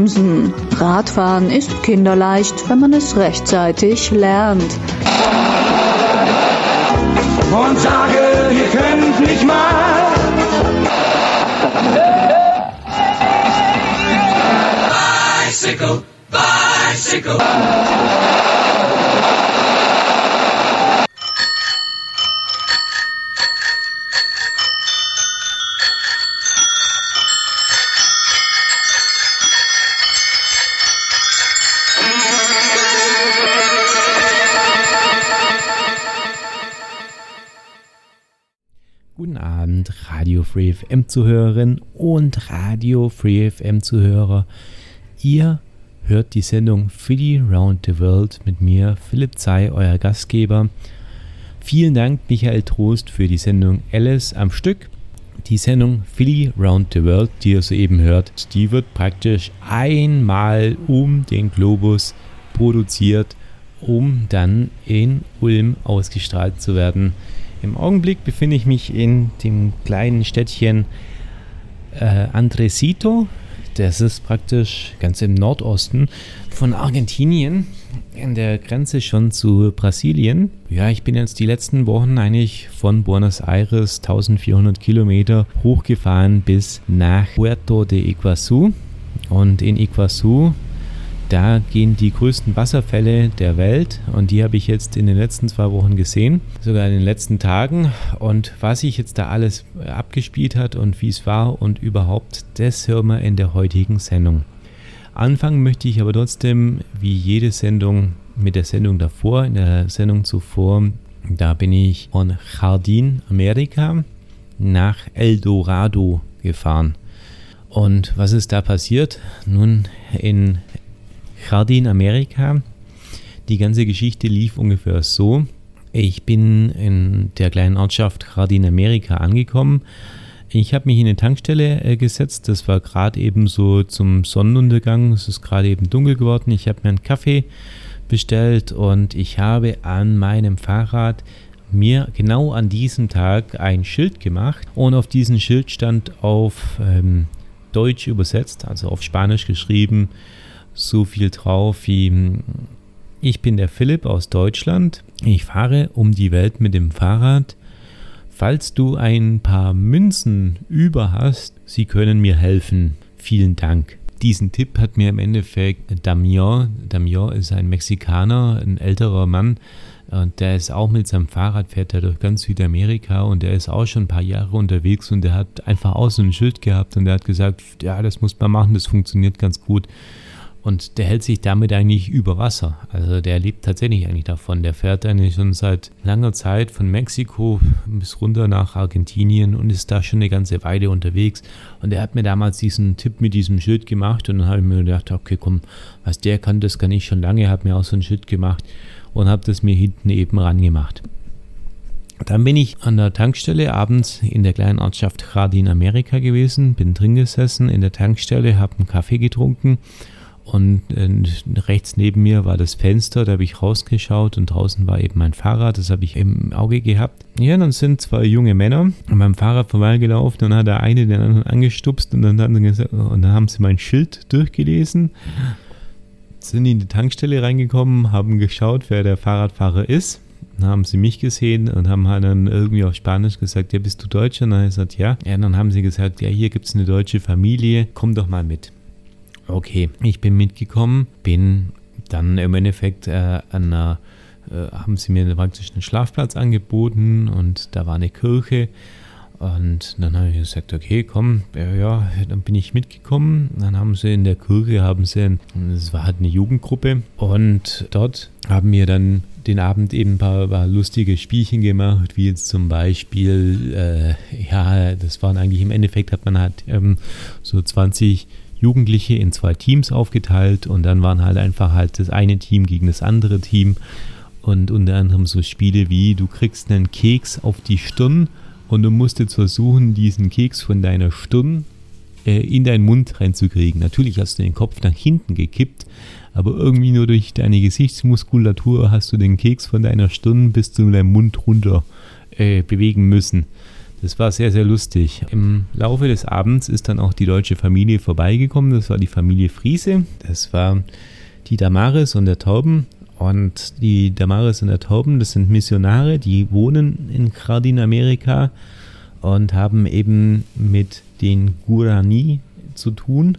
bremsen. Radfahren ist kinderleicht, wenn man es rechtzeitig lernt. Und sage, ihr könnt nicht mal. Bicycle, bicycle. Radio Free FM Zuhörerinnen und Radio Free FM Zuhörer. Ihr hört die Sendung Philly Round the World mit mir, Philipp Zei, euer Gastgeber. Vielen Dank, Michael Trost, für die Sendung Alice am Stück. Die Sendung Philly Round the World, die ihr soeben hört, die wird praktisch einmal um den Globus produziert, um dann in Ulm ausgestrahlt zu werden. Im Augenblick befinde ich mich in dem kleinen Städtchen äh, Andresito. Das ist praktisch ganz im Nordosten von Argentinien, an der Grenze schon zu Brasilien. Ja, ich bin jetzt die letzten Wochen eigentlich von Buenos Aires 1400 Kilometer hochgefahren bis nach Puerto de Iguazu. Und in Iguazu da gehen die größten Wasserfälle der Welt und die habe ich jetzt in den letzten zwei Wochen gesehen, sogar in den letzten Tagen. Und was sich jetzt da alles abgespielt hat und wie es war und überhaupt, das hören wir in der heutigen Sendung. Anfangen möchte ich aber trotzdem, wie jede Sendung, mit der Sendung davor. In der Sendung zuvor, da bin ich von Jardin, Amerika, nach El Dorado gefahren. Und was ist da passiert? Nun, in Jardin Amerika. Die ganze Geschichte lief ungefähr so. Ich bin in der kleinen Ortschaft Jardin Amerika angekommen. Ich habe mich in eine Tankstelle äh, gesetzt. Das war gerade eben so zum Sonnenuntergang. Es ist gerade eben dunkel geworden. Ich habe mir einen Kaffee bestellt und ich habe an meinem Fahrrad mir genau an diesem Tag ein Schild gemacht und auf diesem Schild stand auf ähm, Deutsch übersetzt, also auf Spanisch geschrieben, so viel drauf wie hm, ich bin der Philipp aus Deutschland. Ich fahre um die Welt mit dem Fahrrad. Falls du ein paar Münzen über hast, sie können mir helfen. Vielen Dank. Diesen Tipp hat mir im Endeffekt Damian. Damian ist ein Mexikaner, ein älterer Mann. Und der ist auch mit seinem Fahrrad, fährt er durch ganz Südamerika und der ist auch schon ein paar Jahre unterwegs und der hat einfach so ein Schild gehabt und der hat gesagt, ja, das muss man machen, das funktioniert ganz gut. Und der hält sich damit eigentlich über Wasser. Also der lebt tatsächlich eigentlich davon. Der fährt eigentlich schon seit langer Zeit von Mexiko bis runter nach Argentinien und ist da schon eine ganze Weile unterwegs. Und er hat mir damals diesen Tipp mit diesem Schild gemacht und dann habe ich mir gedacht, okay, komm, was der kann, das kann ich schon lange. Habe mir auch so ein Schild gemacht und habe das mir hinten eben ran gemacht. Dann bin ich an der Tankstelle abends in der kleinen Ortschaft Jardin Amerika gewesen, bin drin gesessen in der Tankstelle, habe einen Kaffee getrunken und äh, rechts neben mir war das Fenster, da habe ich rausgeschaut und draußen war eben mein Fahrrad, das habe ich im Auge gehabt. Ja, dann sind zwei junge Männer an meinem Fahrrad vorbeigelaufen und dann hat der eine den anderen angestupst und dann, haben sie, und dann haben sie mein Schild durchgelesen, sind in die Tankstelle reingekommen, haben geschaut, wer der Fahrradfahrer ist. Dann haben sie mich gesehen und haben halt dann irgendwie auf Spanisch gesagt, ja, bist du Deutscher? Und dann habe ich gesagt, ja. Ja, dann haben sie gesagt, ja, hier gibt es eine deutsche Familie, komm doch mal mit. Okay, ich bin mitgekommen, bin dann im Endeffekt äh, an einer, äh, haben sie mir praktisch einen Schlafplatz angeboten und da war eine Kirche. Und dann habe ich gesagt, okay, komm, ja, ja, dann bin ich mitgekommen. Dann haben sie in der Kirche, haben sie, es war halt eine Jugendgruppe und dort haben wir dann den Abend eben ein paar, paar lustige Spielchen gemacht, wie jetzt zum Beispiel, äh, ja, das waren eigentlich im Endeffekt hat man halt ähm, so 20 Jugendliche in zwei Teams aufgeteilt und dann waren halt einfach halt das eine Team gegen das andere Team und unter anderem so Spiele wie du kriegst einen Keks auf die Stirn und du musst jetzt versuchen, diesen Keks von deiner Stirn äh, in deinen Mund reinzukriegen. Natürlich hast du den Kopf nach hinten gekippt, aber irgendwie nur durch deine Gesichtsmuskulatur hast du den Keks von deiner Stirn bis zu deinem Mund runter äh, bewegen müssen. Das war sehr, sehr lustig. Im Laufe des Abends ist dann auch die deutsche Familie vorbeigekommen. Das war die Familie Friese. Das war die Damaris und der Tauben. Und die Damaris und der Tauben, das sind Missionare, die wohnen in Kardinamerika und haben eben mit den Guarani zu tun.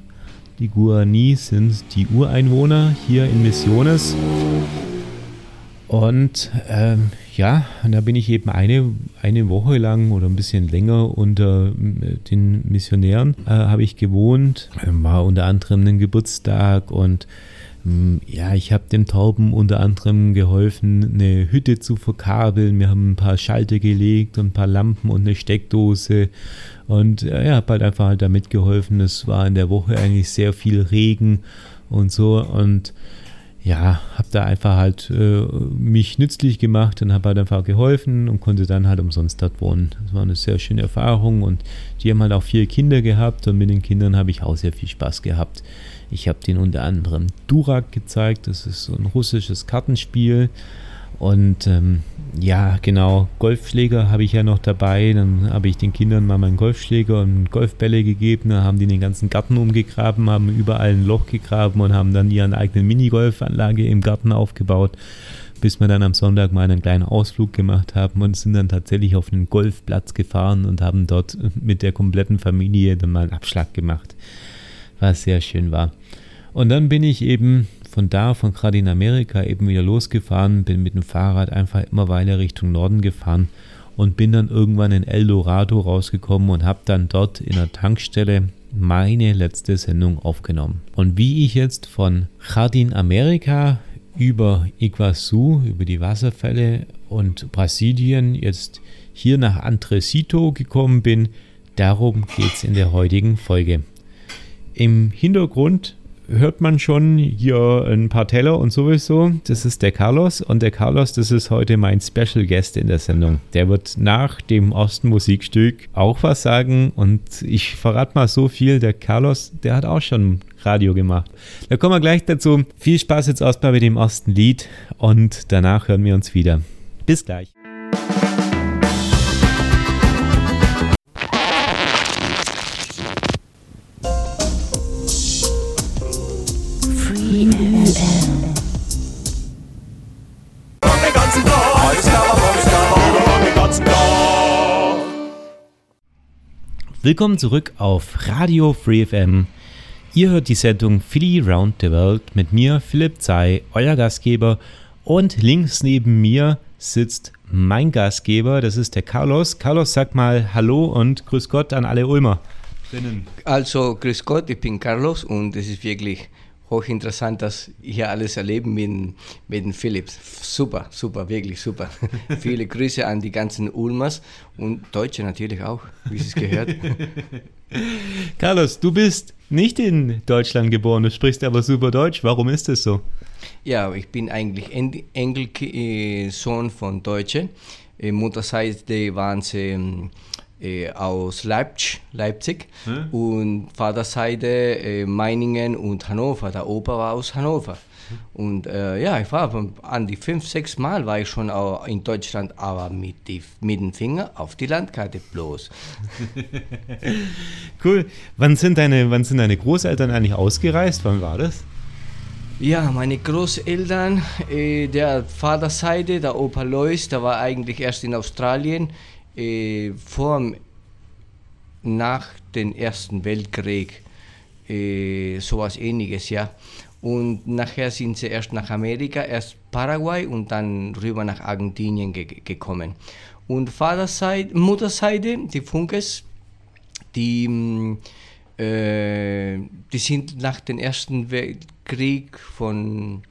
Die Guarani sind die Ureinwohner hier in Missiones. Und ähm, ja, und da bin ich eben eine, eine Woche lang oder ein bisschen länger unter äh, den Missionären äh, habe ich gewohnt. War unter anderem ein Geburtstag und ähm, ja, ich habe dem Tauben unter anderem geholfen, eine Hütte zu verkabeln. Wir haben ein paar Schalter gelegt und ein paar Lampen und eine Steckdose. Und äh, ja, habe halt einfach halt damit geholfen. Es war in der Woche eigentlich sehr viel Regen und so. Und ja, habe da einfach halt äh, mich nützlich gemacht und habe halt einfach geholfen und konnte dann halt umsonst dort wohnen. Das war eine sehr schöne Erfahrung und die haben halt auch vier Kinder gehabt und mit den Kindern habe ich auch sehr viel Spaß gehabt. Ich habe denen unter anderem Durak gezeigt, das ist so ein russisches Kartenspiel. Und ähm, ja, genau, Golfschläger habe ich ja noch dabei. Dann habe ich den Kindern mal meinen Golfschläger und Golfbälle gegeben. Dann haben die den ganzen Garten umgegraben, haben überall ein Loch gegraben und haben dann ihren eigenen Minigolfanlage im Garten aufgebaut, bis wir dann am Sonntag mal einen kleinen Ausflug gemacht haben und sind dann tatsächlich auf einen Golfplatz gefahren und haben dort mit der kompletten Familie dann mal einen Abschlag gemacht was sehr schön war. Und dann bin ich eben von da, von gerade in Amerika, eben wieder losgefahren, bin mit dem Fahrrad einfach immer weiter Richtung Norden gefahren und bin dann irgendwann in El Dorado rausgekommen und habe dann dort in der Tankstelle meine letzte Sendung aufgenommen. Und wie ich jetzt von Jardin Amerika über Iguazu, über die Wasserfälle und Brasilien jetzt hier nach Andresito gekommen bin, darum geht es in der heutigen Folge. Im Hintergrund hört man schon hier ein paar Teller und sowieso. Das ist der Carlos und der Carlos, das ist heute mein Special Guest in der Sendung. Der wird nach dem ersten Musikstück auch was sagen und ich verrate mal so viel, der Carlos, der hat auch schon Radio gemacht. Da kommen wir gleich dazu. Viel Spaß jetzt erstmal mit dem ersten Lied und danach hören wir uns wieder. Bis gleich. Willkommen zurück auf Radio Free FM. Ihr hört die Sendung Philly Round the World mit mir, Philipp Zei, euer Gastgeber. Und links neben mir sitzt mein Gastgeber, das ist der Carlos. Carlos, sag mal Hallo und Grüß Gott an alle Ulmer. Also, Grüß Gott, ich bin Carlos und es ist wirklich hochinteressant, das hier alles erleben mit, mit dem Philips. Super, super, wirklich super. Viele Grüße an die ganzen Ulmers und Deutsche natürlich auch, wie es gehört. Carlos, du bist nicht in Deutschland geboren, du sprichst aber super Deutsch. Warum ist das so? Ja, ich bin eigentlich Enkelsohn von Deutschen. Mutterseite waren sie ähm, äh, aus Leipzig, Leipzig hm? und Vaterseite äh, Meiningen und Hannover. Der Opa war aus Hannover. Und äh, ja, ich war an die fünf, sechs Mal war ich schon in Deutschland, aber mit, die, mit dem Finger auf die Landkarte bloß. cool. Wann sind, deine, wann sind deine Großeltern eigentlich ausgereist? Wann war das? Ja, meine Großeltern, äh, der Vaterseite, der Opa Lois, der war eigentlich erst in Australien äh, vor, nach dem Ersten Weltkrieg, äh, sowas ähnliches, ja. Und nachher sind sie erst nach Amerika, erst Paraguay und dann rüber nach Argentinien ge gekommen. Und Vaterseite, Mutterseite, die Funkes, die, mm, äh, die sind nach dem Ersten Weltkrieg von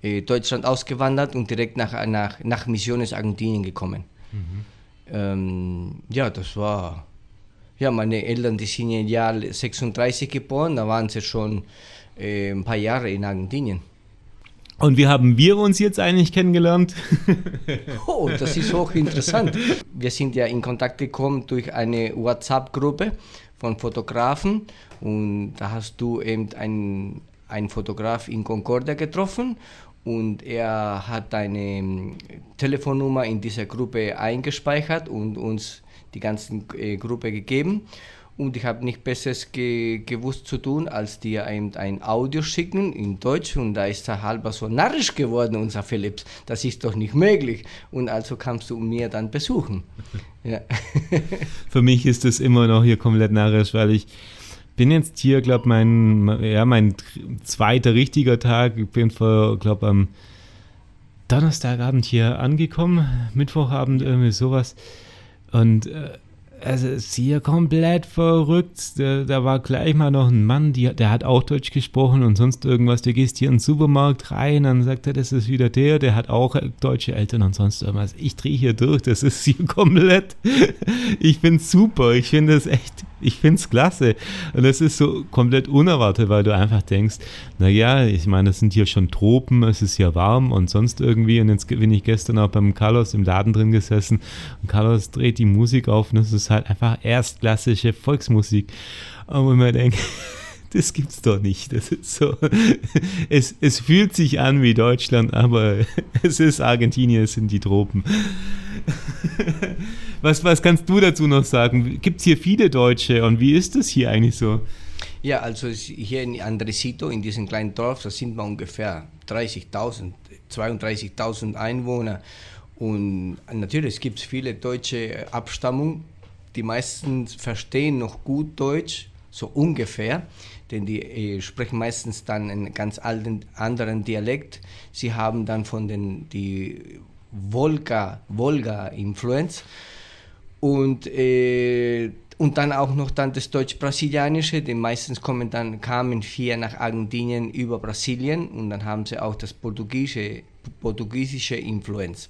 äh, Deutschland ausgewandert und direkt nach, nach, nach Misiones Argentinien gekommen. Mhm ähm, ja, das war, ja, meine Eltern, die sind im Jahr 36 geboren, da waren sie schon äh, ein paar Jahre in Argentinien. Und wie haben wir uns jetzt eigentlich kennengelernt? oh, das ist hochinteressant. Wir sind ja in Kontakt gekommen durch eine WhatsApp-Gruppe von Fotografen und da hast du eben einen, einen Fotograf in Concordia getroffen und er hat eine ähm, Telefonnummer in dieser Gruppe eingespeichert und uns die ganze äh, Gruppe gegeben und ich habe nicht Besseres ge gewusst zu tun, als dir ein, ein Audio schicken in Deutsch und da ist er halber so narrisch geworden, unser Philips. Das ist doch nicht möglich. Und also kannst du mir dann besuchen. Ja. Für mich ist das immer noch hier komplett narrisch, weil ich bin jetzt hier, glaube mein, ja, mein zweiter richtiger Tag. Ich bin vor, glaube am Donnerstagabend hier angekommen, Mittwochabend irgendwie sowas. Und äh, also ist hier komplett verrückt. Da, da, war gleich mal noch ein Mann, die, der hat auch Deutsch gesprochen und sonst irgendwas. Der gehst hier in den Supermarkt rein, dann sagt er, das ist wieder der, der hat auch deutsche Eltern und sonst irgendwas. Ich drehe hier durch, das ist hier komplett. Ich es super, ich finde es echt ich finde es klasse. Und das ist so komplett unerwartet, weil du einfach denkst, naja, ich meine, das sind hier schon Tropen, es ist hier warm und sonst irgendwie. Und jetzt bin ich gestern auch beim Carlos im Laden drin gesessen und Carlos dreht die Musik auf und es ist halt einfach erstklassische Volksmusik. Und mir denke, das gibt's doch nicht. Das ist so. Es, es fühlt sich an wie Deutschland, aber es ist Argentinien, es sind die Tropen. Was, was kannst du dazu noch sagen? Gibt es hier viele Deutsche und wie ist das hier eigentlich so? Ja, also hier in Andresito, in diesem kleinen Dorf, da sind wir ungefähr 30.000, 32.000 Einwohner. Und natürlich gibt es viele deutsche Abstammung. Die meisten verstehen noch gut Deutsch, so ungefähr, denn die äh, sprechen meistens dann einen ganz alten, anderen Dialekt. Sie haben dann von den die Volga, Volga-Influenz und, äh, und dann auch noch dann das Deutsch-Brasilianische, denn meistens kommen dann, kamen vier nach Argentinien über Brasilien und dann haben sie auch das Portugiesische, portugiesische Influenz.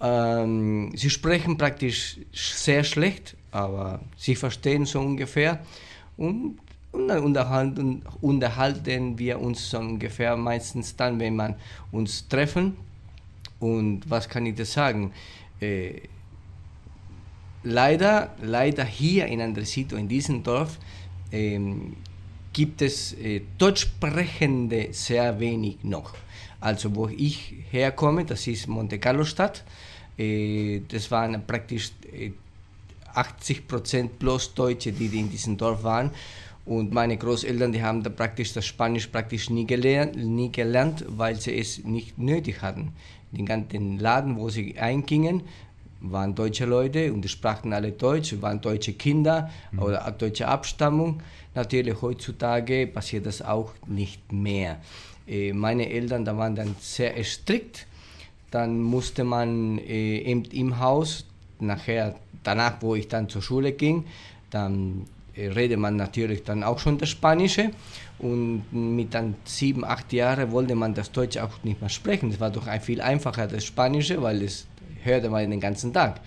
Ähm, sie sprechen praktisch sehr schlecht, aber sie verstehen so ungefähr und, und dann unterhalten, unterhalten wir uns so ungefähr meistens dann, wenn man uns treffen. Und was kann ich da sagen? Äh, leider, leider hier in Andresito, in diesem Dorf, ähm, gibt es äh, Deutschsprechende sehr wenig noch. Also wo ich herkomme, das ist Monte Carlo Stadt, äh, das waren praktisch äh, 80 Prozent bloß Deutsche, die in diesem Dorf waren. Und meine Großeltern, die haben da praktisch das Spanisch praktisch nie gelernt, nie gelernt, weil sie es nicht nötig hatten. Den ganzen Laden, wo sie eingingen, waren deutsche Leute und sprachen alle Deutsch, waren deutsche Kinder mhm. oder deutsche Abstammung. Natürlich heutzutage passiert das auch nicht mehr. Äh, meine Eltern, da waren dann sehr strikt. Dann musste man äh, im Haus, nachher, danach, wo ich dann zur Schule ging, dann äh, redet man natürlich dann auch schon das Spanische und mit dann sieben, acht Jahren wollte man das Deutsche auch nicht mehr sprechen. Es war doch viel einfacher das Spanische, weil es hörte man den ganzen Tag.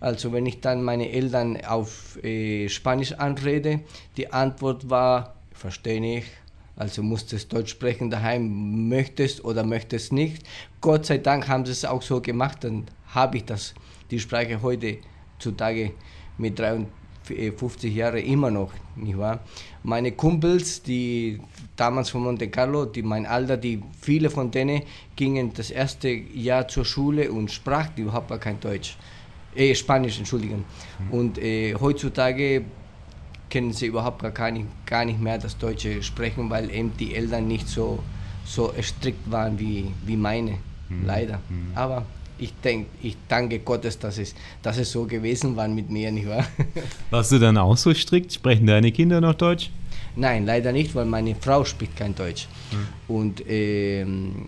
Also wenn ich dann meine Eltern auf äh, Spanisch anrede, die Antwort war, verstehe ich, also musstest Deutsch sprechen daheim, möchtest oder möchtest nicht. Gott sei Dank haben sie es auch so gemacht, dann habe ich das, die Sprache heute zutage mit 53 Jahren immer noch, nicht wahr? Meine Kumpels, die damals von Monte Carlo, die mein Alter, die viele von denen gingen das erste Jahr zur Schule und sprachen überhaupt gar kein Deutsch. Äh, Spanisch, entschuldigen. Mhm. Und äh, heutzutage können sie überhaupt gar nicht, gar nicht mehr das Deutsche sprechen, weil eben die Eltern nicht so, so strikt waren wie, wie meine, mhm. leider. Mhm. Aber ich denke, ich danke Gottes, dass es, dass es so gewesen war mit mir, nicht wahr? Warst du dann auch so strikt? Sprechen deine Kinder noch Deutsch? Nein, leider nicht, weil meine Frau spricht kein Deutsch. Mhm. Und, ähm,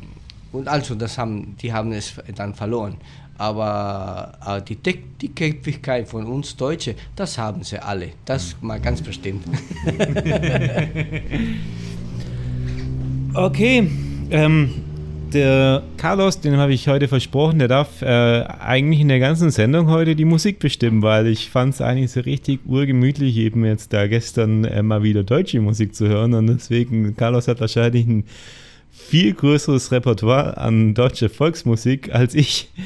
und also, das haben, die haben es dann verloren. Aber äh, die, die Köpfigkeit von uns Deutschen, das haben sie alle. Das mhm. mal ganz bestimmt. okay. Ähm, der Carlos, den habe ich heute versprochen, der darf äh, eigentlich in der ganzen Sendung heute die Musik bestimmen, weil ich fand es eigentlich so richtig urgemütlich, eben jetzt da gestern äh, mal wieder deutsche Musik zu hören und deswegen, Carlos hat wahrscheinlich ein viel größeres Repertoire an deutscher Volksmusik als ich.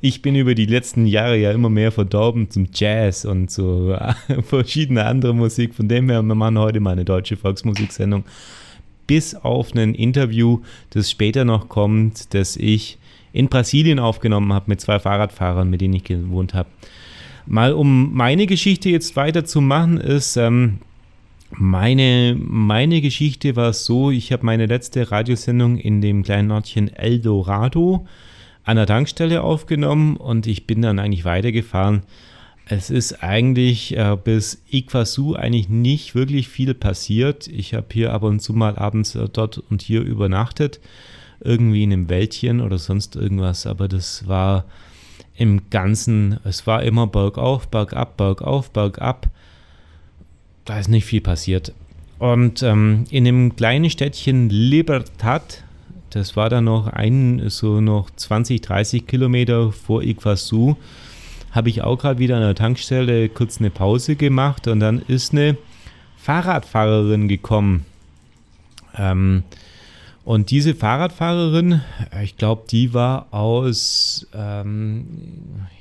Ich bin über die letzten Jahre ja immer mehr verdorben zum Jazz und zu äh, verschiedener andere Musik. Von dem her, wir machen heute mal eine deutsche Volksmusiksendung bis auf ein Interview, das später noch kommt, das ich in Brasilien aufgenommen habe mit zwei Fahrradfahrern, mit denen ich gewohnt habe. mal um meine Geschichte jetzt weiterzumachen, ist, ähm, meine, meine Geschichte war so, ich habe meine letzte Radiosendung in dem kleinen Ortchen Eldorado an der Tankstelle aufgenommen und ich bin dann eigentlich weitergefahren. Es ist eigentlich äh, bis Iguazu eigentlich nicht wirklich viel passiert. Ich habe hier ab und zu mal abends äh, dort und hier übernachtet, irgendwie in einem Wäldchen oder sonst irgendwas, aber das war im Ganzen, es war immer bergauf, bergab, bergauf, bergab. Da ist nicht viel passiert. Und ähm, in dem kleinen Städtchen Libertad, das war dann noch ein, so noch 20, 30 Kilometer vor Iguazu, habe ich auch gerade wieder an der Tankstelle kurz eine Pause gemacht und dann ist eine Fahrradfahrerin gekommen. Ähm, und diese Fahrradfahrerin, ich glaube, die war aus, ähm,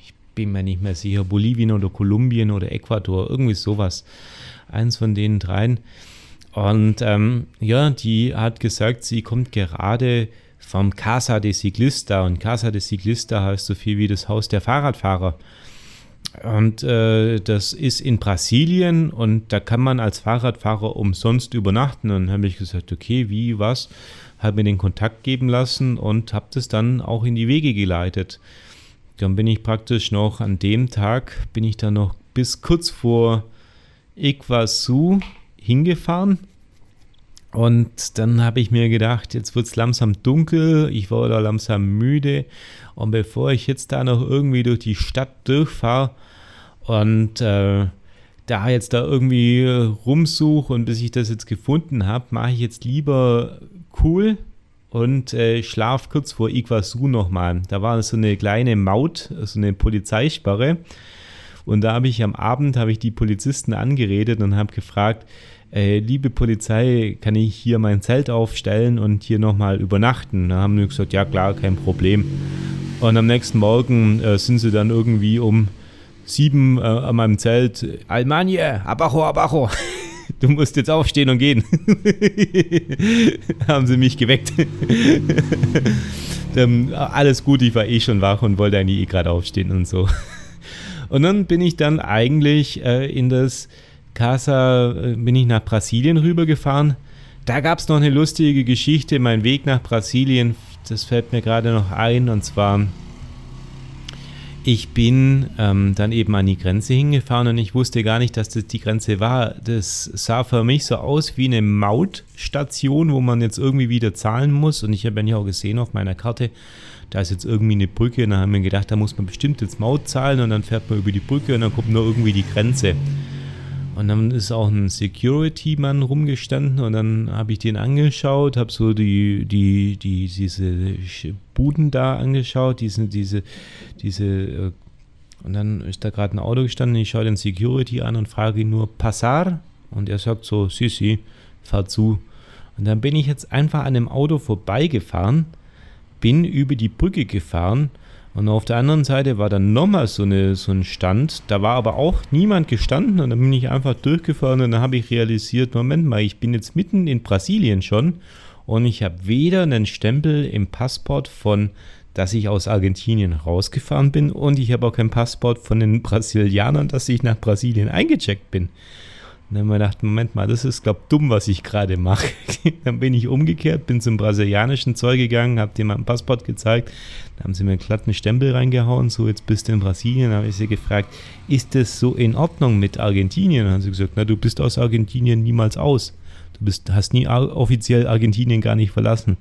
ich bin mir nicht mehr sicher, Bolivien oder Kolumbien oder Ecuador, irgendwie sowas. Eins von den dreien. Und ähm, ja, die hat gesagt, sie kommt gerade vom Casa de Ciclista. Und Casa de Ciclista heißt so viel wie das Haus der Fahrradfahrer. Und äh, das ist in Brasilien und da kann man als Fahrradfahrer umsonst übernachten. Und dann habe ich gesagt, okay, wie, was? Habe mir den Kontakt geben lassen und habe das dann auch in die Wege geleitet. Dann bin ich praktisch noch an dem Tag, bin ich dann noch bis kurz vor Iguazu hingefahren. Und dann habe ich mir gedacht, jetzt wird es langsam dunkel, ich war da langsam müde. Und bevor ich jetzt da noch irgendwie durch die Stadt durchfahre und äh, da jetzt da irgendwie rumsuche und bis ich das jetzt gefunden habe, mache ich jetzt lieber cool und äh, schlaf kurz vor Iguazu nochmal. Da war so eine kleine Maut, so eine Polizeisperre. Und da habe ich am Abend habe ich die Polizisten angeredet und habe gefragt, äh, liebe Polizei, kann ich hier mein Zelt aufstellen und hier nochmal übernachten? Da haben die gesagt, ja klar, kein Problem. Und am nächsten Morgen äh, sind sie dann irgendwie um sieben äh, an meinem Zelt, Almanje, abajo, abajo. Du musst jetzt aufstehen und gehen. haben sie mich geweckt. dann, alles gut, ich war eh schon wach und wollte eigentlich eh gerade aufstehen und so. Und dann bin ich dann eigentlich äh, in das Casa, äh, bin ich nach Brasilien rübergefahren. Da gab es noch eine lustige Geschichte. Mein Weg nach Brasilien, das fällt mir gerade noch ein. Und zwar, ich bin ähm, dann eben an die Grenze hingefahren und ich wusste gar nicht, dass das die Grenze war. Das sah für mich so aus wie eine Mautstation, wo man jetzt irgendwie wieder zahlen muss. Und ich habe ja auch gesehen auf meiner Karte, da ist jetzt irgendwie eine Brücke. Und dann haben wir gedacht, da muss man bestimmt jetzt Maut zahlen und dann fährt man über die Brücke und dann kommt nur irgendwie die Grenze. Und dann ist auch ein Security-Mann rumgestanden und dann habe ich den angeschaut, habe so die, die, die, diese Buden da angeschaut, diese, diese, diese, äh, und dann ist da gerade ein Auto gestanden, ich schaue den Security an und frage ihn nur, Passar? Und er sagt so, si, si, fahr zu. Und dann bin ich jetzt einfach an dem Auto vorbeigefahren bin über die Brücke gefahren und auf der anderen Seite war dann nochmal so, eine, so ein Stand. Da war aber auch niemand gestanden und dann bin ich einfach durchgefahren und dann habe ich realisiert, Moment mal, ich bin jetzt mitten in Brasilien schon und ich habe weder einen Stempel im Passport von, dass ich aus Argentinien rausgefahren bin und ich habe auch kein Passport von den Brasilianern, dass ich nach Brasilien eingecheckt bin. Und dann habe ich gedacht, Moment mal, das ist, glaube ich, dumm, was ich gerade mache. dann bin ich umgekehrt, bin zum brasilianischen Zoll gegangen, habe dem mein Passport gezeigt. Da haben sie mir einen glatten Stempel reingehauen, so jetzt bist du in Brasilien. Dann habe ich sie gefragt, ist das so in Ordnung mit Argentinien? Dann haben sie gesagt, na, du bist aus Argentinien niemals aus. Du bist, hast nie offiziell Argentinien gar nicht verlassen.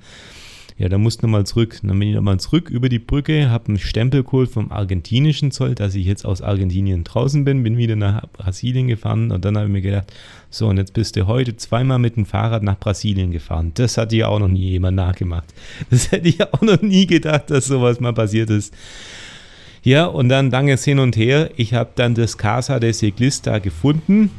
Ja, da musst du mal zurück. Dann bin ich nochmal zurück über die Brücke, habe einen Stempel geholt vom argentinischen Zoll, dass ich jetzt aus Argentinien draußen bin, bin wieder nach Brasilien gefahren und dann habe ich mir gedacht, so und jetzt bist du heute zweimal mit dem Fahrrad nach Brasilien gefahren. Das hat dir auch noch nie jemand nachgemacht. Das hätte ich auch noch nie gedacht, dass sowas mal passiert ist. Ja, und dann langes hin und her. Ich habe dann das Casa de Ciclista gefunden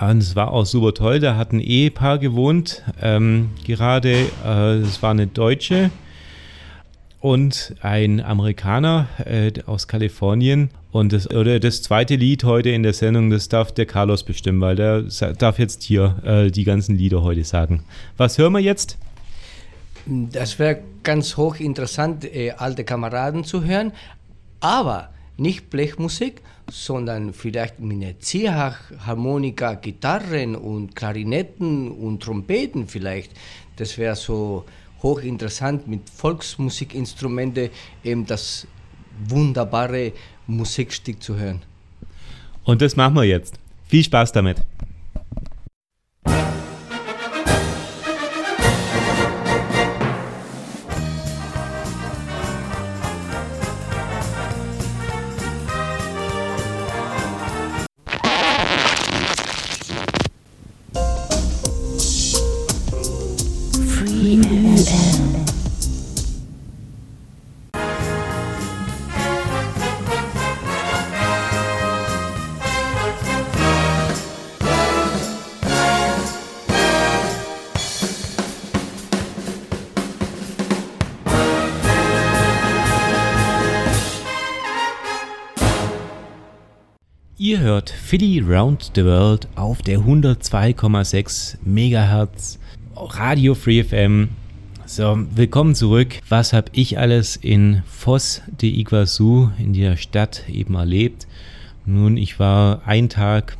und es war auch super toll. Da hat ein Ehepaar gewohnt. Ähm, gerade, äh, es war eine Deutsche und ein Amerikaner äh, aus Kalifornien. Und das, oder das zweite Lied heute in der Sendung, das darf der Carlos bestimmen, weil der darf jetzt hier äh, die ganzen Lieder heute sagen. Was hören wir jetzt? Das wäre ganz hochinteressant, äh, alte Kameraden zu hören. Aber nicht Blechmusik, sondern vielleicht mit einer Ziehharmonika, Gitarren und Klarinetten und Trompeten vielleicht. Das wäre so hochinteressant mit Volksmusikinstrumente eben das wunderbare Musikstück zu hören. Und das machen wir jetzt. Viel Spaß damit. Philly Round the World auf der 102,6 MHz Radio Free FM. So, willkommen zurück. Was habe ich alles in Foz de Iguazu, in der Stadt, eben erlebt? Nun, ich war einen Tag,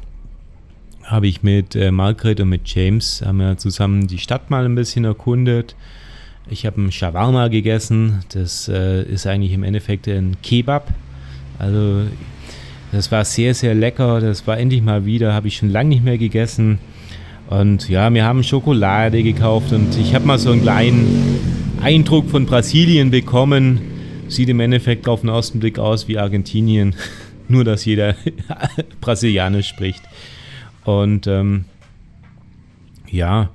habe ich mit äh, Margaret und mit James, haben wir zusammen die Stadt mal ein bisschen erkundet. Ich habe einen Shawarma gegessen. Das äh, ist eigentlich im Endeffekt ein Kebab. Also das war sehr, sehr lecker. Das war endlich mal wieder, habe ich schon lange nicht mehr gegessen. Und ja, wir haben Schokolade gekauft und ich habe mal so einen kleinen Eindruck von Brasilien bekommen. Sieht im Endeffekt auf den ersten Blick aus wie Argentinien. Nur, dass jeder Brasilianisch spricht. Und ähm, ja,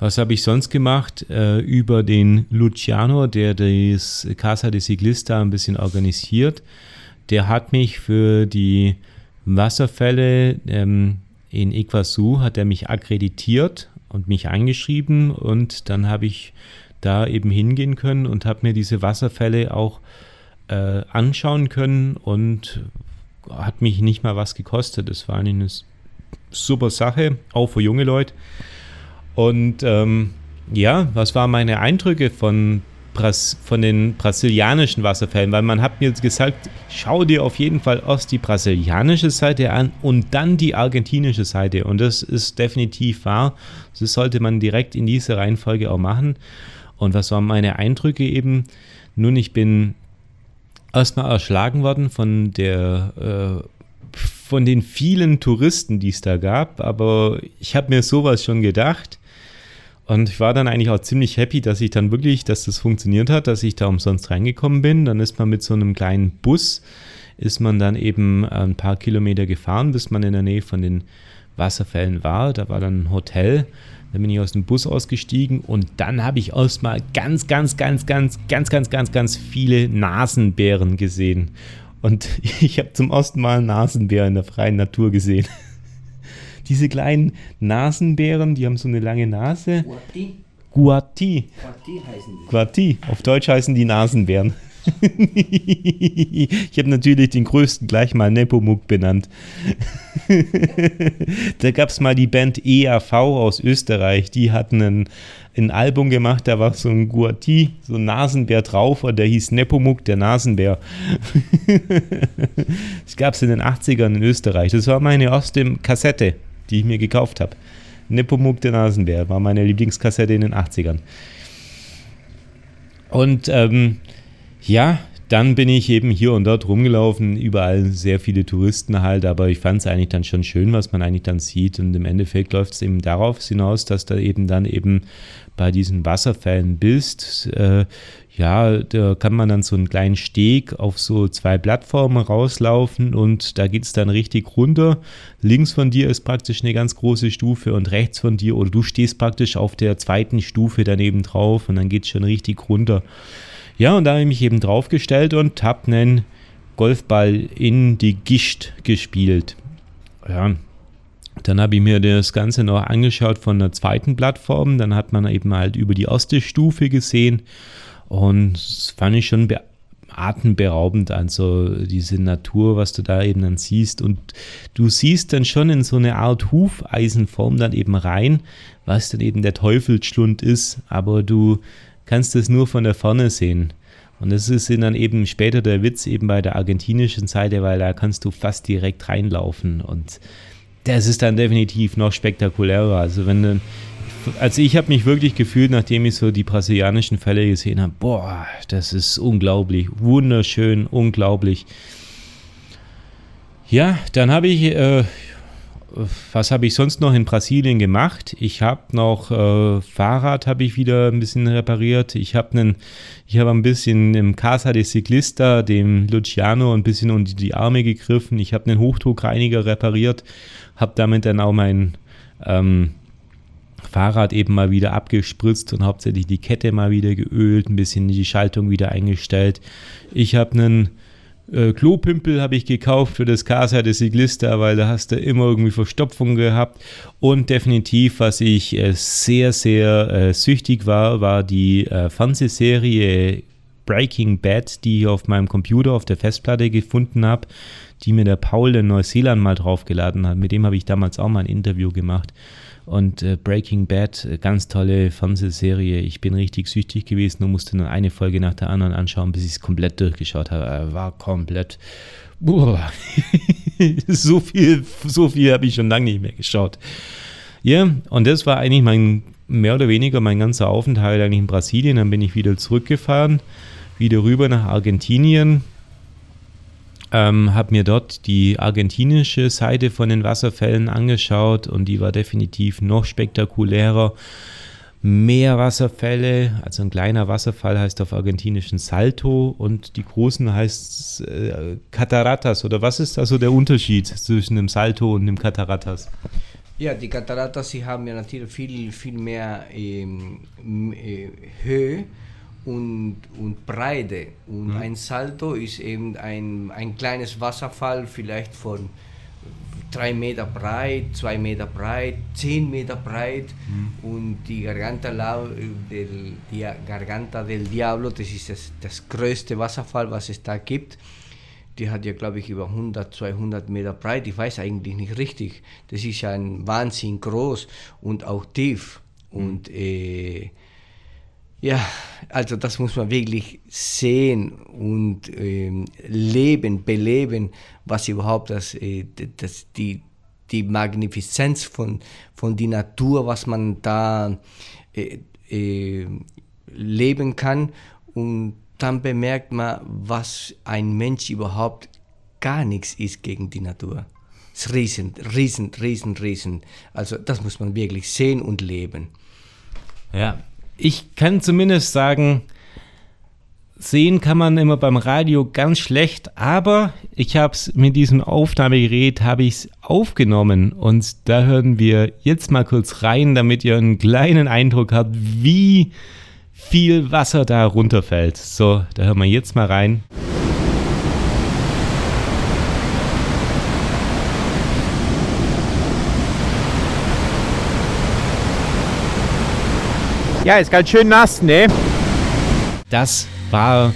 was habe ich sonst gemacht? Äh, über den Luciano, der das Casa de Siglista ein bisschen organisiert der hat mich für die Wasserfälle ähm, in Iguazu, hat er mich akkreditiert und mich angeschrieben und dann habe ich da eben hingehen können und habe mir diese Wasserfälle auch äh, anschauen können und hat mich nicht mal was gekostet. Das war eine super Sache, auch für junge Leute. Und ähm, ja, was waren meine Eindrücke von Bras von den brasilianischen Wasserfällen, weil man hat mir gesagt, schau dir auf jeden Fall erst die brasilianische Seite an und dann die argentinische Seite. Und das ist definitiv wahr. Das sollte man direkt in dieser Reihenfolge auch machen. Und was waren meine Eindrücke eben? Nun, ich bin erstmal erschlagen worden von der äh, von den vielen Touristen, die es da gab, aber ich habe mir sowas schon gedacht. Und ich war dann eigentlich auch ziemlich happy, dass ich dann wirklich, dass das funktioniert hat, dass ich da umsonst reingekommen bin. Dann ist man mit so einem kleinen Bus, ist man dann eben ein paar Kilometer gefahren, bis man in der Nähe von den Wasserfällen war. Da war dann ein Hotel. Dann bin ich aus dem Bus ausgestiegen und dann habe ich erstmal ganz, ganz, ganz, ganz, ganz, ganz, ganz, ganz viele Nasenbären gesehen. Und ich habe zum ersten Mal Nasenbär in der freien Natur gesehen diese kleinen Nasenbären, die haben so eine lange Nase. Guati. Guati. Guati heißen die. Guati. Auf Deutsch heißen die Nasenbären. ich habe natürlich den größten gleich mal Nepomuk benannt. da gab es mal die Band EAV aus Österreich, die hatten ein, ein Album gemacht, da war so ein Guati, so ein Nasenbär drauf und der hieß Nepomuk, der Nasenbär. das gab es in den 80ern in Österreich. Das war meine erste Kassette die ich mir gekauft habe. Nepomuk der Nasenbär war meine Lieblingskassette in den 80ern. Und ähm, ja, dann bin ich eben hier und dort rumgelaufen, überall sehr viele Touristen halt, aber ich fand es eigentlich dann schon schön, was man eigentlich dann sieht. Und im Endeffekt läuft es eben darauf hinaus, dass da eben dann eben bei diesen Wasserfällen bist. Äh, ja, da kann man dann so einen kleinen Steg auf so zwei Plattformen rauslaufen und da geht es dann richtig runter. Links von dir ist praktisch eine ganz große Stufe und rechts von dir oder du stehst praktisch auf der zweiten Stufe daneben drauf und dann geht es schon richtig runter. Ja, und da habe ich mich eben draufgestellt und habe einen Golfball in die Gischt gespielt. Ja, dann habe ich mir das Ganze noch angeschaut von der zweiten Plattform. Dann hat man eben halt über die erste Stufe gesehen und das fand ich schon atemberaubend, also diese Natur, was du da eben dann siehst. Und du siehst dann schon in so eine Art Hufeisenform dann eben rein, was dann eben der Teufelsschlund ist, aber du kannst es nur von der Ferne sehen. Und das ist dann eben später der Witz eben bei der argentinischen Seite, weil da kannst du fast direkt reinlaufen und das ist dann definitiv noch spektakulärer. Also wenn du, also ich habe mich wirklich gefühlt, nachdem ich so die brasilianischen Fälle gesehen habe, boah, das ist unglaublich, wunderschön, unglaublich. Ja, dann habe ich, äh, was habe ich sonst noch in Brasilien gemacht? Ich habe noch äh, Fahrrad habe ich wieder ein bisschen repariert. Ich habe einen, ich habe ein bisschen im Casa de Ciclista, dem Luciano, ein bisschen unter die Arme gegriffen. Ich habe einen Hochdruckreiniger repariert, habe damit dann auch mein ähm, Fahrrad eben mal wieder abgespritzt und hauptsächlich die Kette mal wieder geölt, ein bisschen die Schaltung wieder eingestellt. Ich habe einen äh, Klopimpel habe ich gekauft für das Casa de Siglista, weil da hast du immer irgendwie Verstopfung gehabt. Und definitiv, was ich äh, sehr, sehr äh, süchtig war, war die äh, Fernsehserie Breaking Bad, die ich auf meinem Computer auf der Festplatte gefunden habe, die mir der Paul in Neuseeland mal draufgeladen hat. Mit dem habe ich damals auch mal ein Interview gemacht. Und äh, Breaking Bad, äh, ganz tolle Fernsehserie. Ich bin richtig süchtig gewesen und musste nur eine Folge nach der anderen anschauen, bis ich es komplett durchgeschaut habe. Er war komplett. so viel, so viel habe ich schon lange nicht mehr geschaut. Ja, und das war eigentlich mein, mehr oder weniger mein ganzer Aufenthalt eigentlich in Brasilien. Dann bin ich wieder zurückgefahren, wieder rüber nach Argentinien ähm, habe mir dort die argentinische Seite von den Wasserfällen angeschaut und die war definitiv noch spektakulärer. Mehr Wasserfälle, also ein kleiner Wasserfall heißt auf argentinischen Salto und die großen heißt äh, Cataratas oder was ist also der Unterschied zwischen dem Salto und dem Cataratas? Ja, die Cataratas, sie haben ja natürlich viel, viel mehr ähm, äh, Höhe und, und Breite. Und mhm. ein Salto ist eben ein, ein kleines Wasserfall, vielleicht von drei Meter breit, zwei Meter breit, zehn Meter breit mhm. und die Garganta, del, die Garganta del Diablo, das ist das, das größte Wasserfall, was es da gibt. Die hat ja, glaube ich, über 100, 200 Meter breit. Ich weiß eigentlich nicht richtig. Das ist ja ein Wahnsinn groß und auch tief. Mhm. Und äh, ja, also das muss man wirklich sehen und ähm, leben, beleben, was überhaupt das, äh, das, die, die Magnifizenz von, von der Natur, was man da äh, äh, leben kann. Und dann bemerkt man, was ein Mensch überhaupt gar nichts ist gegen die Natur. Es ist riesen, riesen, riesen, riesen. Also das muss man wirklich sehen und leben. Ja, ich kann zumindest sagen, sehen kann man immer beim Radio ganz schlecht, aber ich habe es mit diesem Aufnahmegerät habe ich es aufgenommen und da hören wir jetzt mal kurz rein, damit ihr einen kleinen Eindruck habt, wie viel Wasser da runterfällt. So, da hören wir jetzt mal rein. Ja, ist ganz schön nass, ne? Das war,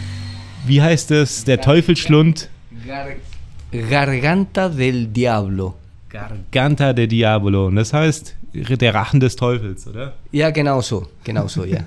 wie heißt es, der Teufelsschlund? Gar Garganta del Diablo. Garganta del Diablo. Und das heißt, der Rachen des Teufels, oder? Ja, genau so. Genau so, ja.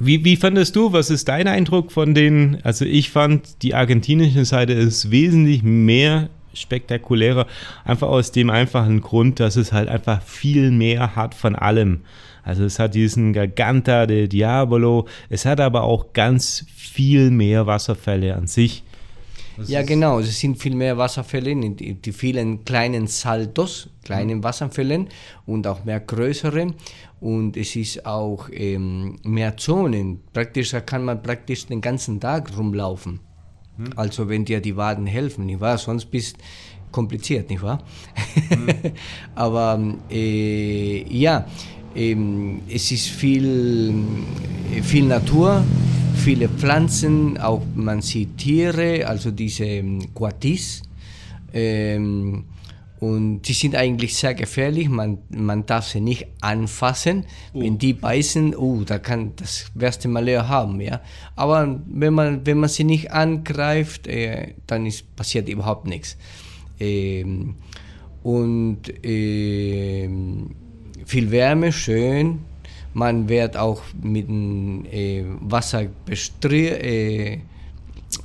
Wie, wie fandest du, was ist dein Eindruck von den, also ich fand, die argentinische Seite ist wesentlich mehr spektakulärer, einfach aus dem einfachen Grund, dass es halt einfach viel mehr hat von allem. Also es hat diesen Garganta de Diabolo, es hat aber auch ganz viel mehr Wasserfälle an sich. Das ja, genau, es sind viel mehr Wasserfälle, die, die vielen kleinen Saltos, kleinen mhm. Wasserfällen und auch mehr größere. Und es ist auch ähm, mehr Zonen. Praktisch da kann man praktisch den ganzen Tag rumlaufen. Hm. Also wenn dir die Waden helfen, nicht wahr? Sonst bist kompliziert, nicht wahr? Hm. Aber äh, ja, ähm, es ist viel, viel Natur, viele Pflanzen, auch man sieht Tiere, also diese ähm, Quatis. Ähm, und die sind eigentlich sehr gefährlich. Man, man darf sie nicht anfassen. Oh. Wenn die beißen, oh, da kann das wirst du mal leer haben, ja. Aber wenn man, wenn man sie nicht angreift, äh, dann ist, passiert überhaupt nichts. Ähm, und ähm, viel Wärme, schön. man wird auch mit dem äh, Wasser bestrichen, äh,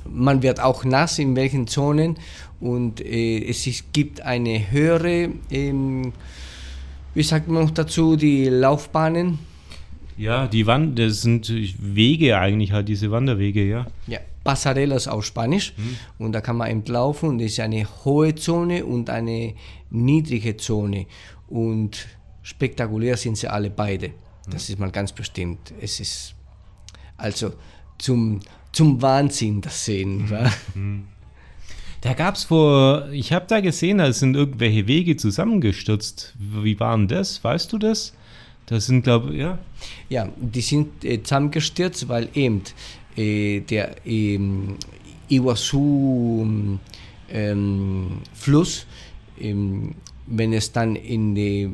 man wird auch nass in welchen Zonen und äh, es ist, gibt eine höhere, ähm, wie sagt man noch dazu, die Laufbahnen. Ja, die Wand, das sind Wege eigentlich halt, diese Wanderwege, ja. Ja, Pasarellas auf Spanisch. Mhm. Und da kann man eben laufen und es ist eine hohe Zone und eine niedrige Zone. Und spektakulär sind sie alle beide. Das ist mal ganz bestimmt. Es ist also zum, zum Wahnsinn das Sehen. wa? Da gab es vor, ich habe da gesehen, da sind irgendwelche Wege zusammengestürzt. Wie waren das? Weißt du das? Das sind, glaube ich, ja. Ja, die sind äh, zusammengestürzt, weil eben äh, der ähm, Iguazu ähm, Fluss, ähm, wenn es dann in die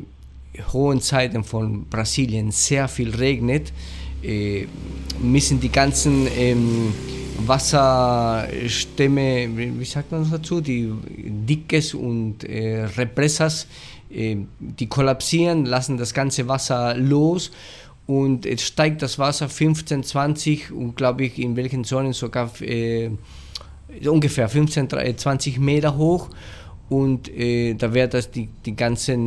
hohen Zeiten von Brasilien sehr viel regnet, äh, müssen die ganzen ähm, Wasserstämme, wie sagt man dazu, die Dickes und äh, Repressas, äh, die kollapsieren, lassen das ganze Wasser los und es steigt das Wasser 15, 20 und glaube ich in welchen Zonen sogar äh, ungefähr 15, 20 Meter hoch und äh, da wird das die, die ganze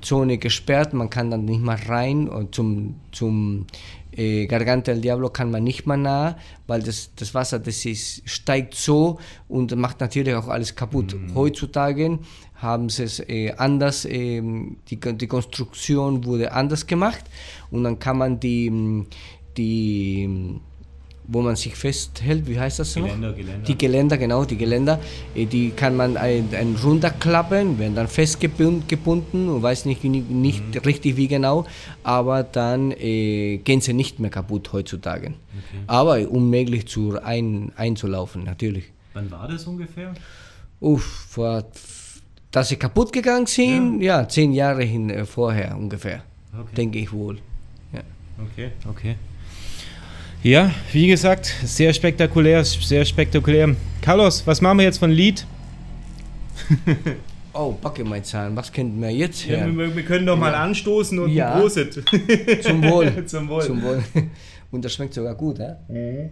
Zone gesperrt, man kann dann nicht mehr rein zum, zum äh, Garganta del Diablo kann man nicht mehr nah, weil das, das Wasser das ist, steigt so und macht natürlich auch alles kaputt. Heutzutage haben sie es äh, anders, ähm, die, die Konstruktion wurde anders gemacht und dann kann man die, die wo man sich festhält, wie heißt das Geländer, noch? Geländer. Die Geländer, genau, die Geländer, äh, die kann man ein, ein runterklappen, werden dann festgebunden gebunden und weiß nicht, nicht Mhm. richtig wie genau, aber dann äh, gehen sie nicht mehr kaputt heutzutage. Aber unmöglich zu ein, einzulaufen, natürlich. Wann war das ungefähr? Uff, vor, dass sie kaputt gegangen sind, ja, zehn Jahre hin, äh, vorher ungefähr, Okay. denke ich wohl. Ja. Okay, okay. Ja, wie gesagt, sehr spektakulär, sehr spektakulär. Carlos, was machen wir jetzt von Lied? Oh, Backe, mein Zahn, was könnten wir jetzt Ja, hören? wir, wir können doch mal anstoßen und Ja. Prosit. Zum Wohl. Zum Wohl. Zum Wohl. Und das schmeckt sogar gut, hä?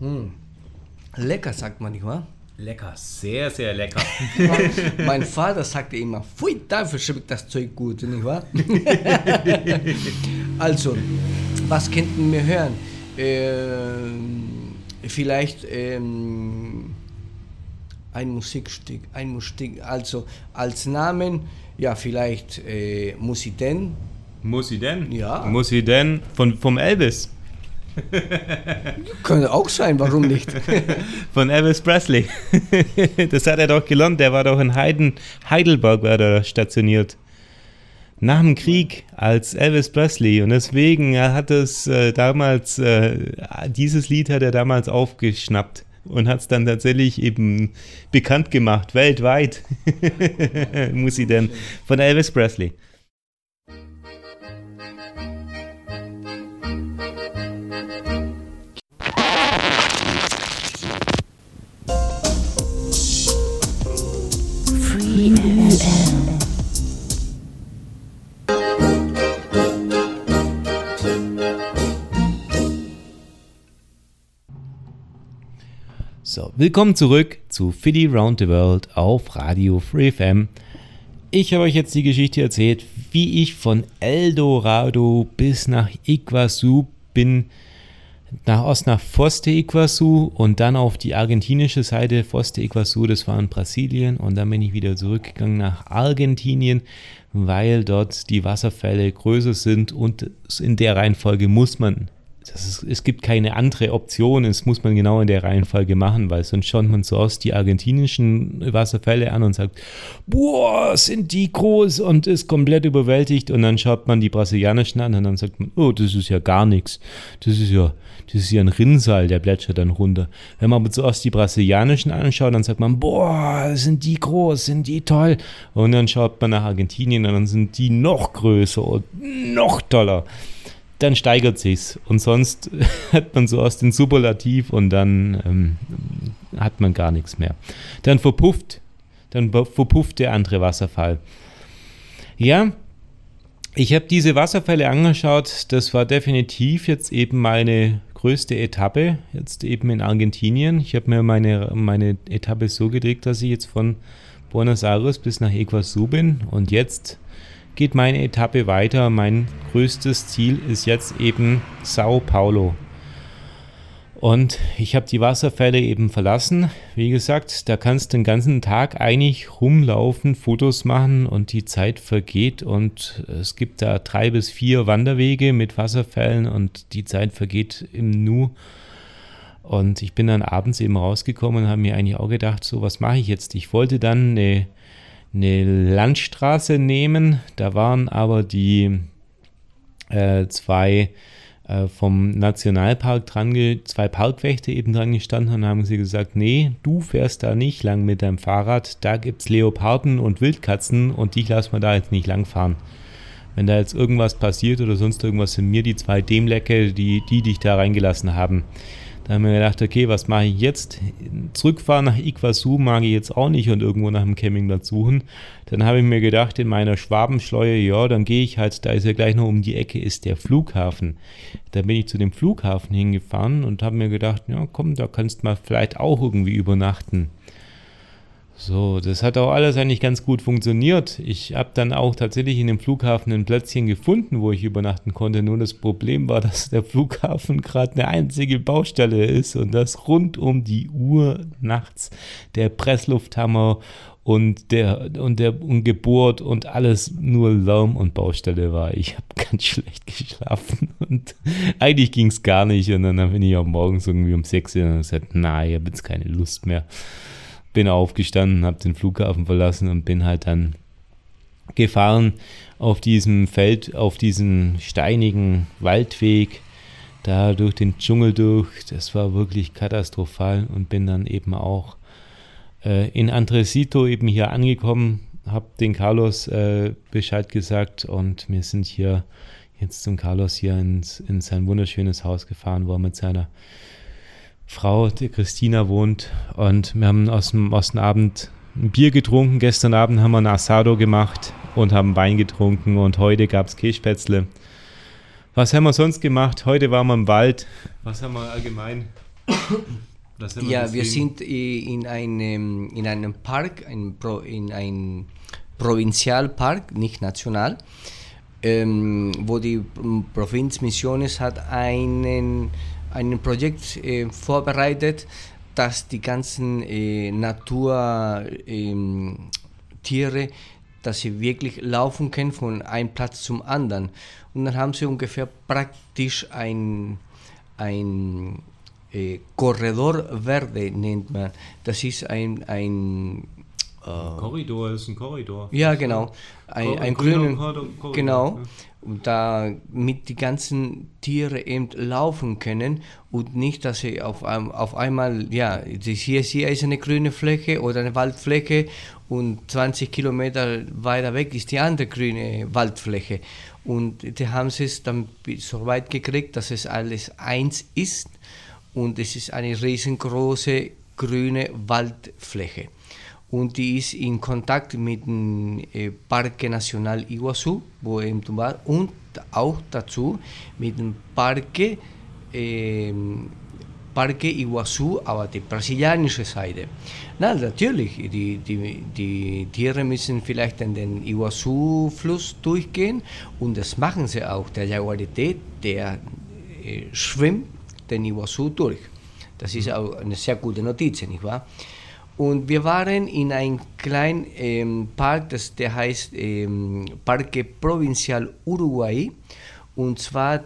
Mm. Lecker, sagt man, nicht wahr? Lecker, sehr, sehr lecker. mein Vater sagte immer, pfui, dafür schmeckt das Zeug gut, nicht wahr? also, was könnten wir hören? Ähm, vielleicht ähm, ein Musikstück, ein Musikstück, also als Namen, ja, vielleicht äh, Musiden, Muss sie denn? Ja. Muss denn? Von, vom Elvis. könnte auch sein, warum nicht? Von Elvis Presley. das hat er doch gelernt. Der war doch in Heiden, Heidelberg war stationiert. Nach dem Krieg als Elvis Presley. Und deswegen hat es äh, damals, äh, dieses Lied hat er damals aufgeschnappt und hat es dann tatsächlich eben bekannt gemacht, weltweit. Muss sie denn? Von Elvis Presley. So, willkommen zurück zu Fiddy Round the World auf Radio Free FM. Ich habe euch jetzt die Geschichte erzählt, wie ich von Eldorado bis nach Iguazu bin, nach Ost nach Foz de Iguazu und dann auf die argentinische Seite Foz de Iguazu, das war in Brasilien und dann bin ich wieder zurückgegangen nach Argentinien, weil dort die Wasserfälle größer sind und in der Reihenfolge muss man ist, es gibt keine andere Option, es muss man genau in der Reihenfolge machen, weil sonst schaut man zuerst die argentinischen Wasserfälle an und sagt, boah, sind die groß und ist komplett überwältigt. Und dann schaut man die brasilianischen an und dann sagt man, oh, das ist ja gar nichts, das ist ja, das ist ja ein Rinnsal, der plätschert dann runter. Wenn man aber zuerst die brasilianischen anschaut, dann sagt man, boah, sind die groß, sind die toll. Und dann schaut man nach Argentinien und dann sind die noch größer und noch toller dann steigert sich's. Und sonst hat man so aus den Superlativ und dann ähm, hat man gar nichts mehr. Dann verpufft, dann verpufft der andere Wasserfall. Ja, ich habe diese Wasserfälle angeschaut. Das war definitiv jetzt eben meine größte Etappe, jetzt eben in Argentinien. Ich habe mir meine, meine Etappe so gedreht, dass ich jetzt von Buenos Aires bis nach Iguazu bin. Und jetzt geht meine Etappe weiter. Mein größtes Ziel ist jetzt eben Sao Paulo. Und ich habe die Wasserfälle eben verlassen. Wie gesagt, da kannst du den ganzen Tag eigentlich rumlaufen, Fotos machen und die Zeit vergeht. Und es gibt da drei bis vier Wanderwege mit Wasserfällen und die Zeit vergeht im Nu. Und ich bin dann abends eben rausgekommen und habe mir eigentlich auch gedacht, so was mache ich jetzt? Ich wollte dann eine, eine Landstraße nehmen. Da waren aber die äh, zwei äh, vom Nationalpark dran, zwei Parkwächter eben dran gestanden und haben sie gesagt, nee, du fährst da nicht lang mit deinem Fahrrad, da gibt es Leoparden und Wildkatzen und dich lassen wir da jetzt nicht lang fahren. Wenn da jetzt irgendwas passiert oder sonst irgendwas, sind mir die zwei Dämlecke, die, die dich da reingelassen haben. Da haben wir gedacht, okay, was mache ich jetzt? Zurückfahren nach Iguazu mag ich jetzt auch nicht und irgendwo nach dem Campingplatz suchen. Dann habe ich mir gedacht, in meiner Schwabenschleue, ja, dann gehe ich halt, da ist ja gleich noch um die Ecke, ist der Flughafen. Da bin ich zu dem Flughafen hingefahren und habe mir gedacht, ja, komm, da kannst du mal vielleicht auch irgendwie übernachten. So, das hat auch alles eigentlich ganz gut funktioniert. Ich habe dann auch tatsächlich in dem Flughafen ein Plätzchen gefunden, wo ich übernachten konnte. Nur das Problem war, dass der Flughafen gerade eine einzige Baustelle ist und dass rund um die Uhr nachts der Presslufthammer und der und der und Geburt und alles nur Lärm und Baustelle war. Ich habe ganz schlecht geschlafen und eigentlich ging es gar nicht. Und dann bin ich auch morgens irgendwie um sechs und gesagt, na, ich habe jetzt keine Lust mehr bin aufgestanden, habe den Flughafen verlassen und bin halt dann gefahren auf diesem Feld, auf diesem steinigen Waldweg, da durch den Dschungel durch. Das war wirklich katastrophal und bin dann eben auch äh, in Andresito eben hier angekommen, habe den Carlos äh, Bescheid gesagt und wir sind hier jetzt zum Carlos hier ins, in sein wunderschönes Haus gefahren, wo mit seiner Frau, die Christina wohnt. Und wir haben aus dem, aus dem Abend ein Bier getrunken. Gestern Abend haben wir ein Asado gemacht und haben Wein getrunken. Und heute gab es Kässpätzle. Was haben wir sonst gemacht? Heute waren wir im Wald. Was haben wir allgemein? Wir ja, wir sind in einem, in einem Park, ein Pro, in einem Provinzialpark, nicht national, ähm, wo die Provinz Misiones hat einen ein Projekt äh, vorbereitet, dass die ganzen äh, Naturtiere, ähm, dass sie wirklich laufen können von einem Platz zum anderen. Und dann haben sie ungefähr praktisch ein, ein äh, Corredor Verde, nennt man. Das ist ein, ein äh, Korridor ist ein Korridor. Ja, genau. Ein, ein grüner Korridor. Genau. Und damit die ganzen Tiere eben laufen können und nicht, dass sie auf, auf einmal, ja, hier, hier ist eine grüne Fläche oder eine Waldfläche und 20 Kilometer weiter weg ist die andere grüne Waldfläche. Und die haben sie es dann so weit gekriegt, dass es alles eins ist und es ist eine riesengroße grüne Waldfläche und die ist in Kontakt mit dem äh, Parque Nacional Iguazu, wo eben warst, und auch dazu mit dem Parque, äh, Parque Iguazu, aber die brasilianische Seite. Na, natürlich, die, die, die Tiere müssen vielleicht in den Iguazu-Fluss durchgehen und das machen sie auch. Der Jaguarität, der äh, schwimmt den Iguazu durch. Das ist auch eine sehr gute Notiz, nicht wahr? Und wir waren in einem kleinen ähm, Park, das, der heißt ähm, Parque Provincial Uruguay. Und zwar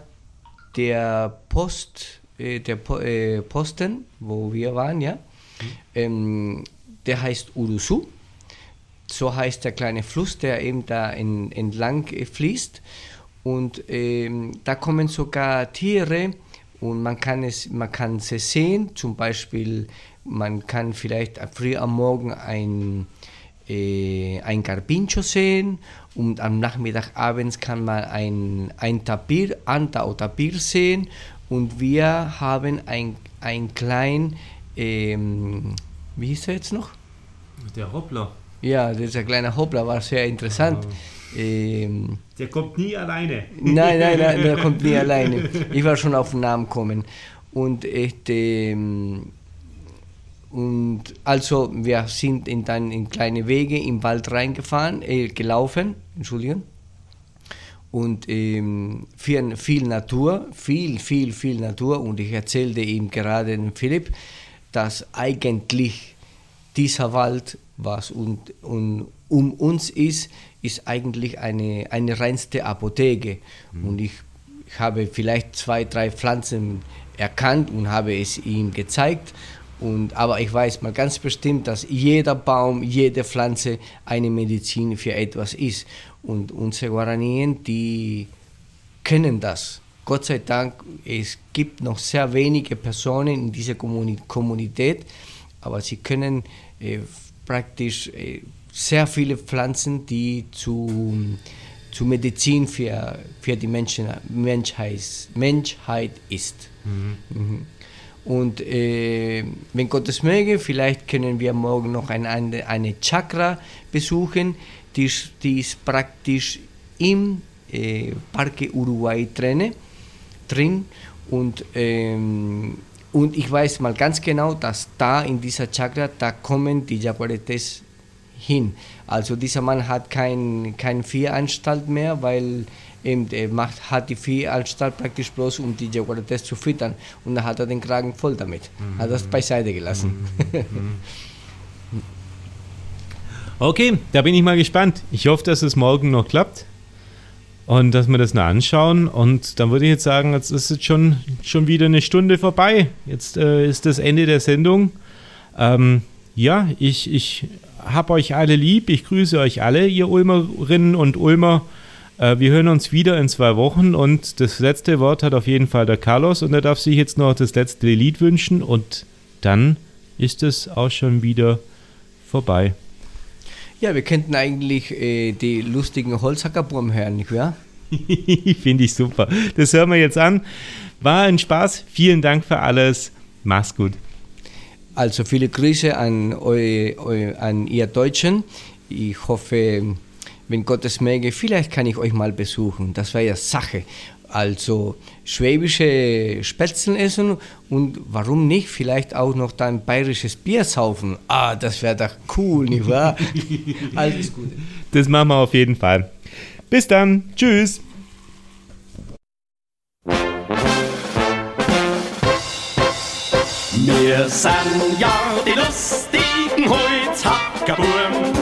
der Post, äh, der po äh, Posten, wo wir waren, ja, mhm. ähm, der heißt Urusu. So heißt der kleine Fluss, der eben da in, entlang fließt. Und ähm, da kommen sogar Tiere und man kann, es, man kann sie sehen, zum Beispiel man kann vielleicht früh am Morgen ein, äh, ein Carpincho sehen und am Nachmittag abends kann man ein, ein Tapir, Anta oder Tapir sehen und wir haben ein, ein klein, ähm, wie hieß er jetzt noch? Der Hoppler. Ja, dieser kleine Hoppler war sehr interessant. Ähm, der kommt nie alleine. Nein, nein, nein, der kommt nie alleine. Ich war schon auf den Namen kommen. Und echt, ähm, und also wir sind in, dann in kleine Wege im Wald reingefahren, äh, gelaufen, Entschuldigung. Und ähm, viel, viel Natur, viel, viel, viel Natur. Und ich erzählte ihm gerade dem Philipp, dass eigentlich dieser Wald, was und, und um uns ist, ist eigentlich eine, eine reinste Apotheke. Mhm. Und ich, ich habe vielleicht zwei, drei Pflanzen erkannt und habe es ihm gezeigt. Und, aber ich weiß mal ganz bestimmt, dass jeder Baum, jede Pflanze eine Medizin für etwas ist. Und unsere Guaranien, die kennen das. Gott sei Dank, es gibt noch sehr wenige Personen in dieser Kommunität, aber sie können äh, praktisch äh, sehr viele Pflanzen, die zu, zu Medizin für, für die Menschen, Menschheit, Menschheit ist. Mhm. Mhm. Und äh, wenn Gott es möge, vielleicht können wir morgen noch eine, eine, eine Chakra besuchen, die, die ist praktisch im äh, Parque Uruguay drin. drin und, ähm, und ich weiß mal ganz genau, dass da in dieser Chakra, da kommen die Jaguaretes hin. Also dieser Mann hat kein, kein Viehanstalt mehr, weil eben, er macht, hat die Viehanstalt praktisch bloß, um die Jaguaretes zu füttern. Und dann hat er den Kragen voll damit. Mhm. Hat das beiseite gelassen. Mhm. okay, da bin ich mal gespannt. Ich hoffe, dass es morgen noch klappt und dass wir das noch anschauen. Und dann würde ich jetzt sagen, jetzt ist jetzt schon, schon wieder eine Stunde vorbei. Jetzt äh, ist das Ende der Sendung. Ähm, ja, ich, ich habe euch alle lieb. Ich grüße euch alle, ihr Ulmerinnen und Ulmer. Äh, wir hören uns wieder in zwei Wochen und das letzte Wort hat auf jeden Fall der Carlos und er darf sich jetzt noch das letzte Lied wünschen und dann ist es auch schon wieder vorbei. Ja, wir könnten eigentlich äh, die lustigen Holzhackerburm hören, nicht wahr? Finde ich super. Das hören wir jetzt an. War ein Spaß. Vielen Dank für alles. Mach's gut. Also viele Grüße an, eu, eu, an ihr Deutschen. Ich hoffe, wenn Gottes möge, vielleicht kann ich euch mal besuchen. Das wäre ja Sache. Also schwäbische Spätzle essen und warum nicht vielleicht auch noch dann bayerisches Bier saufen. Ah, das wäre doch cool, nicht wahr? Alles Gute. Das machen wir auf jeden Fall. Bis dann. Tschüss. Wir sind ja die lustigen Holzhackerbuben.